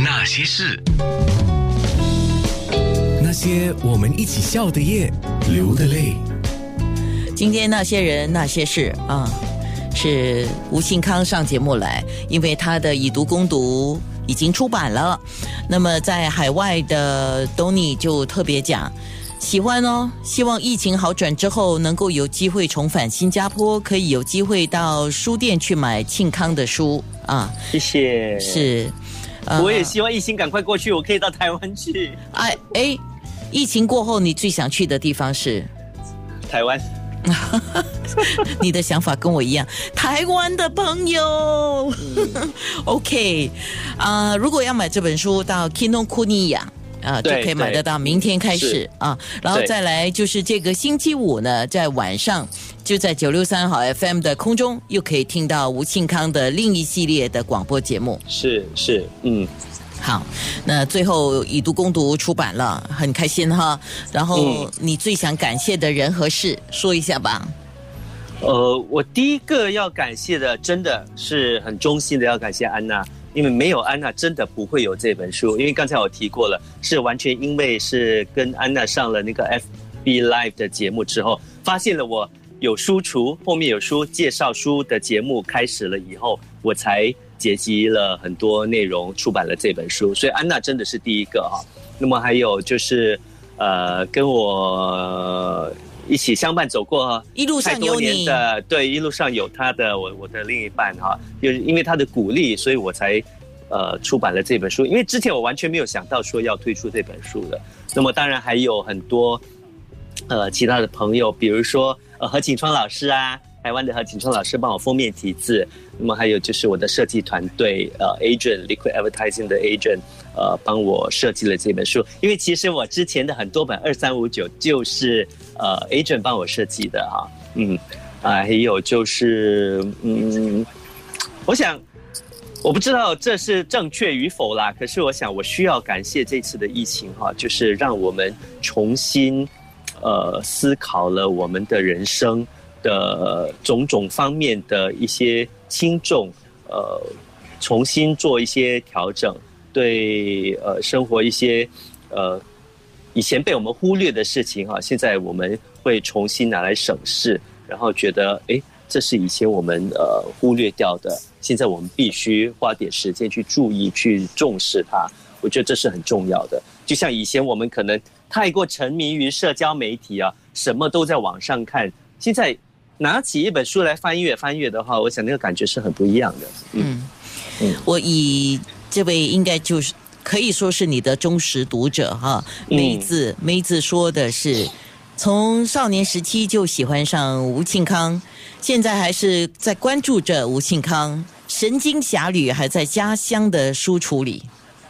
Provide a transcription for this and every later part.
那些事，那些我们一起笑的夜，流的泪。今天那些人那些事啊，是吴信康上节目来，因为他的以毒攻毒已经出版了。那么在海外的 Donny 就特别讲。喜欢哦，希望疫情好转之后，能够有机会重返新加坡，可以有机会到书店去买庆康的书啊。谢谢。是，我也希望疫情赶快过去，我可以到台湾去。哎哎，疫情过后，你最想去的地方是台湾？你的想法跟我一样，台湾的朋友。OK，啊，如果要买这本书，到 Kino Kuniya。啊，就可以买得到。明天开始啊，然后再来就是这个星期五呢，在晚上就在九六三号 FM 的空中，又可以听到吴庆康的另一系列的广播节目。是是，嗯，好，那最后以读攻读出版了，很开心哈。然后你最想感谢的人和事，说一下吧。呃，我第一个要感谢的，真的是很衷心的要感谢安娜。因为没有安娜，真的不会有这本书。因为刚才我提过了，是完全因为是跟安娜上了那个 FB Live 的节目之后，发现了我有书橱，后面有书介绍书的节目开始了以后，我才结集了很多内容，出版了这本书。所以安娜真的是第一个哈。那么还有就是，呃，跟我。一起相伴走过一路上有你的，对，一路上有他的我我的另一半哈，就是因为他的鼓励，所以我才呃出版了这本书。因为之前我完全没有想到说要推出这本书的。那么当然还有很多呃其他的朋友，比如说呃何景川老师啊。台湾的何景春老师帮我封面题字，那么还有就是我的设计团队，呃，agent liquid advertising 的 agent，呃，帮我设计了这本书。因为其实我之前的很多本二三五九就是呃 agent 帮我设计的哈，嗯，啊，还有就是嗯，我想我不知道这是正确与否啦，可是我想我需要感谢这次的疫情哈，就是让我们重新呃思考了我们的人生。的种种方面的一些轻重，呃，重新做一些调整，对呃生活一些呃以前被我们忽略的事情哈，现在我们会重新拿来审视，然后觉得哎，这是以前我们呃忽略掉的，现在我们必须花点时间去注意、去重视它。我觉得这是很重要的。就像以前我们可能太过沉迷于社交媒体啊，什么都在网上看，现在。拿起一本书来翻阅翻阅的话，我想那个感觉是很不一样的。嗯嗯，我以这位应该就是可以说是你的忠实读者哈，梅子梅子说的是，从少年时期就喜欢上吴庆康，现在还是在关注着吴庆康，神经侠侣还在家乡的书橱里。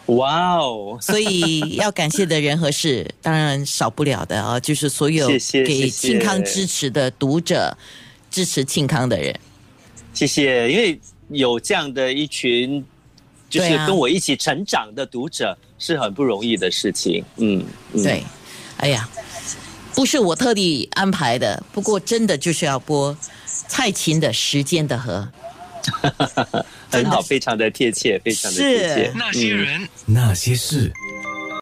哇哦！所以要感谢的人和事，当然少不了的啊，就是所有给庆康支持的读者，支持庆康的人。谢谢，因为有这样的一群，就是跟我一起成长的读者，是很不容易的事情。嗯，对。哎呀，不是我特地安排的，不过真的就是要播蔡琴的《时间的河》。很好，非常的贴切，非常的贴切。那些人，那些事。